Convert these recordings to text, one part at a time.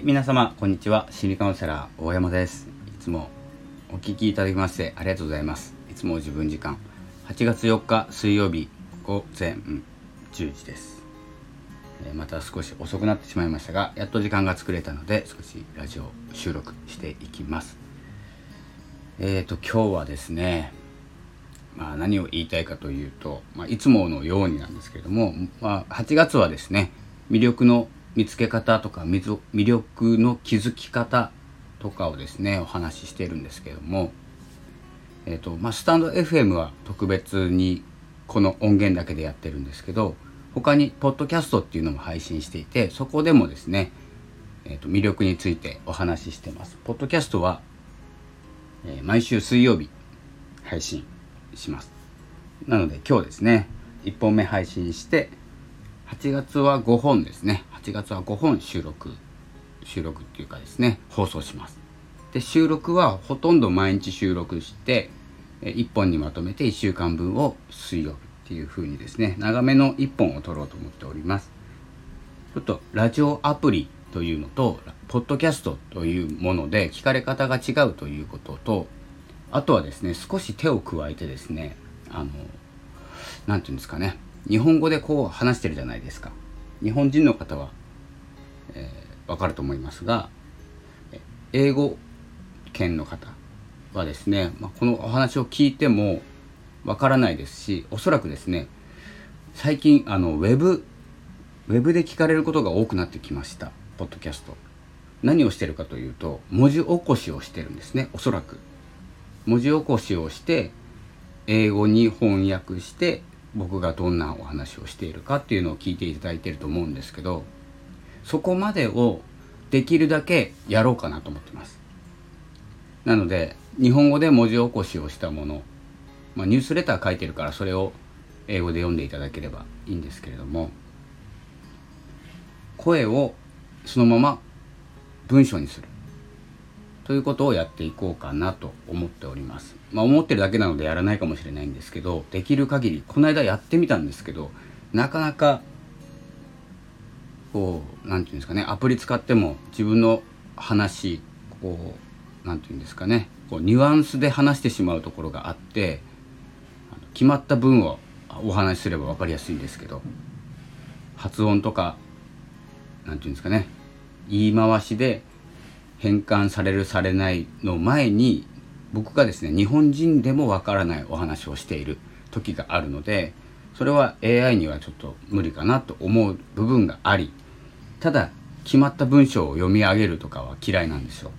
はい、皆様、こんにちは。心理カウンセラー、大山です。いつもお聞きいただきましてありがとうございます。いつも自分時間、8月4日水曜日午前10時です。えまた少し遅くなってしまいましたが、やっと時間が作れたので、少しラジオ収録していきます。えーと、今日はですね、まあ、何を言いたいかというと、まあ、いつものようになんですけれども、まあ、8月はですね魅力の見つけ方とか魅力の気づき方とかをですねお話ししているんですけども、えーとまあ、スタンド FM は特別にこの音源だけでやってるんですけど他にポッドキャストっていうのも配信していてそこでもですね、えーと魅力についてお話ししてます。ポッドキャストは、えー毎週水曜日配信しますなので今日ですね1本目配信して8月は5本ですね8月は5本収録収録っていうかですね放送します。で収録はほとんど毎日収録して1本にまとめて1週間分を水曜日っていう風にですね長めの1本を撮ろうと思っております。ちょっとラジオアプリというのとポッドキャストというもので聞かれ方が違うということとあとはですね少し手を加えてですねあの何て言うんですかね日本語でこう話してるじゃないですか。日本人の方は、えー、分かると思いますが英語圏の方はですね、まあ、このお話を聞いてもわからないですしおそらくですね最近あのウェブウェブで聞かれることが多くなってきましたポッドキャスト。何をしてるかというと文字起こしをしてるんですねおそらく。文字起こしをして英語に翻訳して僕がどんなお話をしているかっていうのを聞いていただいてると思うんですけどそこまでをできるだけやろうかなと思ってます。なので日本語で文字起こしをしたもの、まあ、ニュースレター書いてるからそれを英語で読んでいただければいいんですけれども声をそのまま文章にする。ということをやっていこうかなと思っております。まあ思ってるだけなのでやらないかもしれないんですけど、できる限り、この間やってみたんですけど、なかなか、こう、なんていうんですかね、アプリ使っても自分の話、こう、なんていうんですかね、こうニュアンスで話してしまうところがあって、決まった文をお話しすれば分かりやすいんですけど、発音とか、なんていうんですかね、言い回しで変換されるされないの前に僕がですね日本人でもわからないお話をしている時があるのでそれは AI にはちょっと無理かなと思う部分がありただ決まった文章を読み上げるとかは嫌いなんですよ。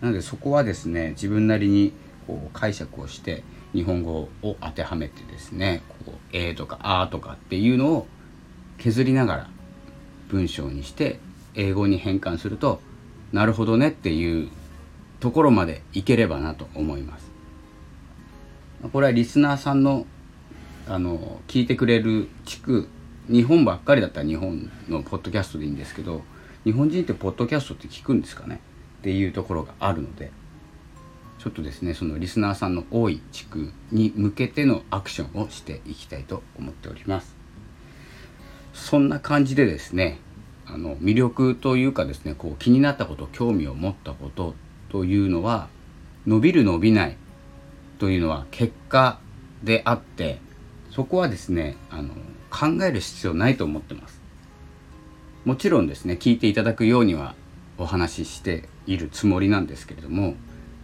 なのでそこはですね自分なりにこう解釈をして日本語を当てはめてですねこう「え」とか「あ」とかっていうのを削りながら文章にして英語に変換するとなるほどねっていうところまでいければなと思います。これはリスナーさんのあの聞いてくれる地区日本ばっかりだったら日本のポッドキャストでいいんですけど日本人ってポッドキャストって聞くんですかねっていうところがあるのでちょっとですねそのリスナーさんの多い地区に向けてのアクションをしていきたいと思っております。そんな感じでですねあの魅力というかですねこう気になったこと興味を持ったことというのは伸びる伸びないというのは結果であってそこはですねあの考える必要ないと思ってます。もちろんですね聞いていただくようにはお話ししているつもりなんですけれども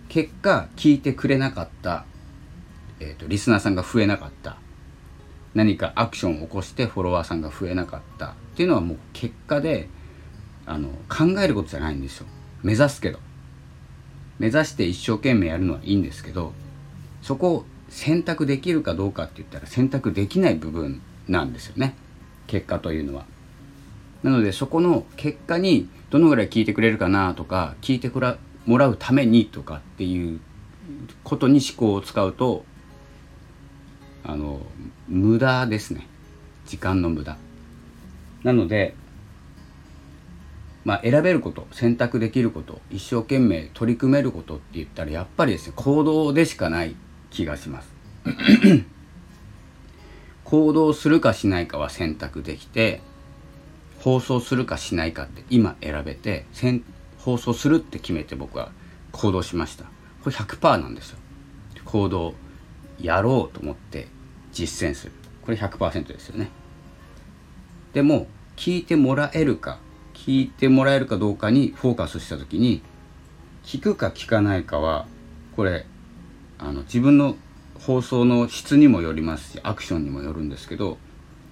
結果聞いてくれなかった、えーとリスナーさんが増えなかった何かアクションを起こしてフォロワーさんが増えなかったっていうのはもう結果であの考えることじゃないんですよ。目指すけど。目指して一生懸命やるのはいいんですけどそこを選択できるかどうかって言ったら選択できない部分なんですよね。結果というのは。なのでそこの結果にどのぐらい聞いてくれるかなとか聞いてくらもらうためにとかっていうことに思考を使うとあの無駄ですね。時間の無駄。なのでまあ選べること選択できること一生懸命取り組めることって言ったらやっぱりですね行動でしかない気がします。行動するかしないかは選択できて放送するかしないかって今選べて選放送するって決めて僕は行動しました。これ100%なんですよ。行動。やろうと思って実践する。これ100%ですよね。でも聞いてもらえるか聞いてもらえるかどうかにフォーカスした時に聞くか聞かないかはこれあの自分の放送の質にもよりますしアクションにもよるんですけど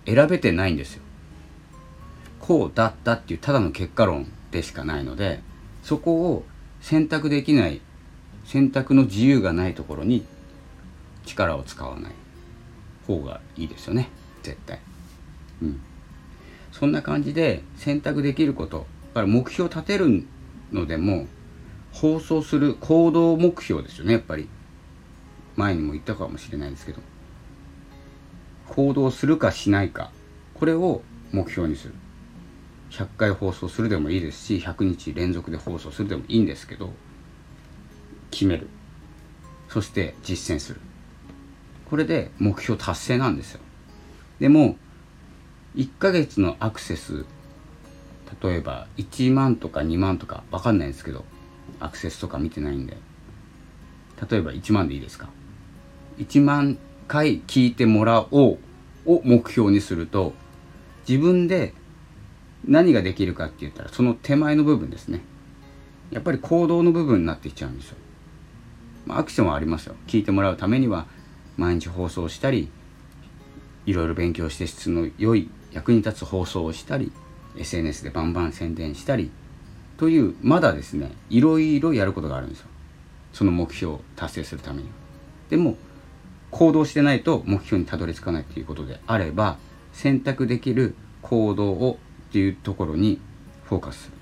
選べてないんですよ。こうだったっていうただの結果論でしかないのでそこを選択できない選択の自由がないところに力を使わない方がいいですよね。絶対。うん。そんな感じで選択できることだから目標を立てるのでも放送する行動目標ですよね。やっぱり。前にも言ったかもしれないですけど。行動するかしないか。これを目標にする。100回放送するでもいいですし100日連続で放送するでもいいんですけど決める。そして実践する。これで目標達成なんですよ。でも1ヶ月のアクセス例えば1万とか2万とか分かんないですけどアクセスとか見てないんで。例えば1万でいいですか？1万回聞いてもらおうを目標にすると自分で何ができるかって言ったらその手前の部分ですね。やっぱり行動の部分になってきちゃうんですよ、まあ、アクションはありますよ。聞いてもらうためには毎日放送したりいろいろ勉強して質の良い役に立つ放送をしたり SNS でバンバン宣伝したりというまだですねいろいろやることがあるんですよ。その目標を達成するために。はでも行動してないと目標にたどり着かないということであれば選択できる行動をっていうところにフォーカスする。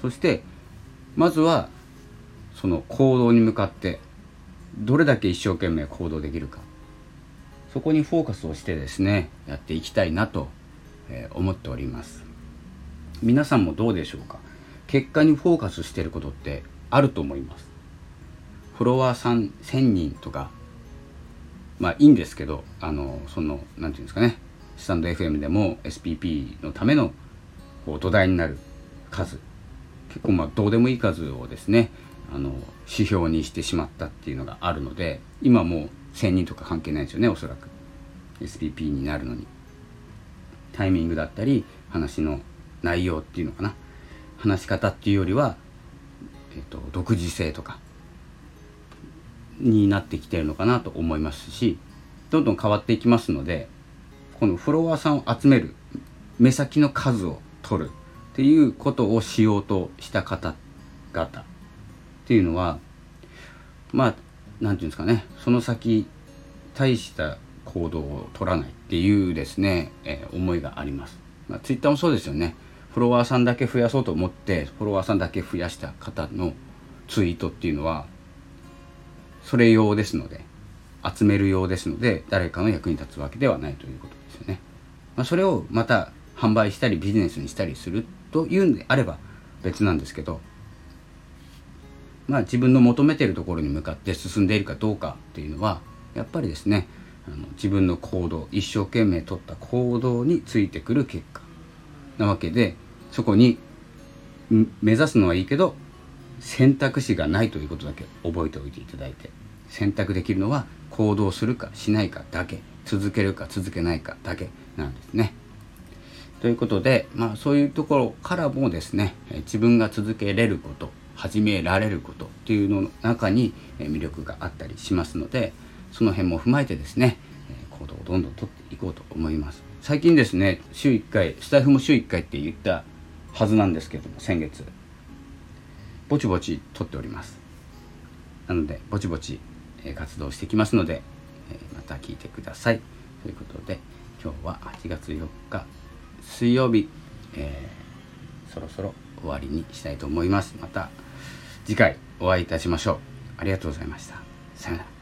そしてまずはその行動に向かってどれだけ一生懸命行動できるか。そこにフォーカスをしてですねやっていきたいなと思っております。皆さんもどうでしょうか？結果にフォーカスしてることってあると思います？フォロワーさん1000人とかまあいいんですけどあのその何て言うんですかね？スタンド FM でも SPP のためのこう土台になる数。結構まあどうでもいい数をですねあの指標にしてしまったっていうのがあるので今もう1000人とか関係ないですよねおそらく。SPP になるのに。タイミングだったり話の内容っていうのかな。話し方っていうよりは、えっと、独自性とかになってきてるのかなと思いますしどんどん変わっていきますのでこのフォロワーさんを集める目先の数を取るっていうことをしようとした方々っていうのはまあ何て言うんですかねその先大した行動を取らないっていうですね、えー、思いがあります。まあ、ツイッターもそうですよね。フォロワーさんだけ増やそうと思ってフォロワーさんだけ増やした方のツイートっていうのはそれ用ですので集める用ですので誰かの役に立つわけではないということですよね。まあ、それをまた販売したりビジネスにしたりするというんであれば別なんですけどまあ自分の求めてるところに向かって進んでいるかどうかっていうのはやっぱりですねあの自分の行動一生懸命取った行動についてくる結果なわけでそこに目指すのはいいけど選択肢がないということだけ覚えておいていただいて選択できるのは行動するかしないかだけ続けるか続けないかだけなんですね。ということで、まあ、そういうところからもですね自分が続けれること始められることっていうの中に魅力があったりしますのでその辺も踏まえてですね行動をどんどんとっていこうと思います。最近ですね週1回スタイフも週1回って言ったはずなんですけども先月。ぼちぼち撮っております。なのでぼちぼち活動してきますのでまた聞いてください。ということで今日は8月4日水曜日、えー、そろそろ終わりにしたいと思います。また次回お会いいたしましょう。ありがとうございました。さよなら。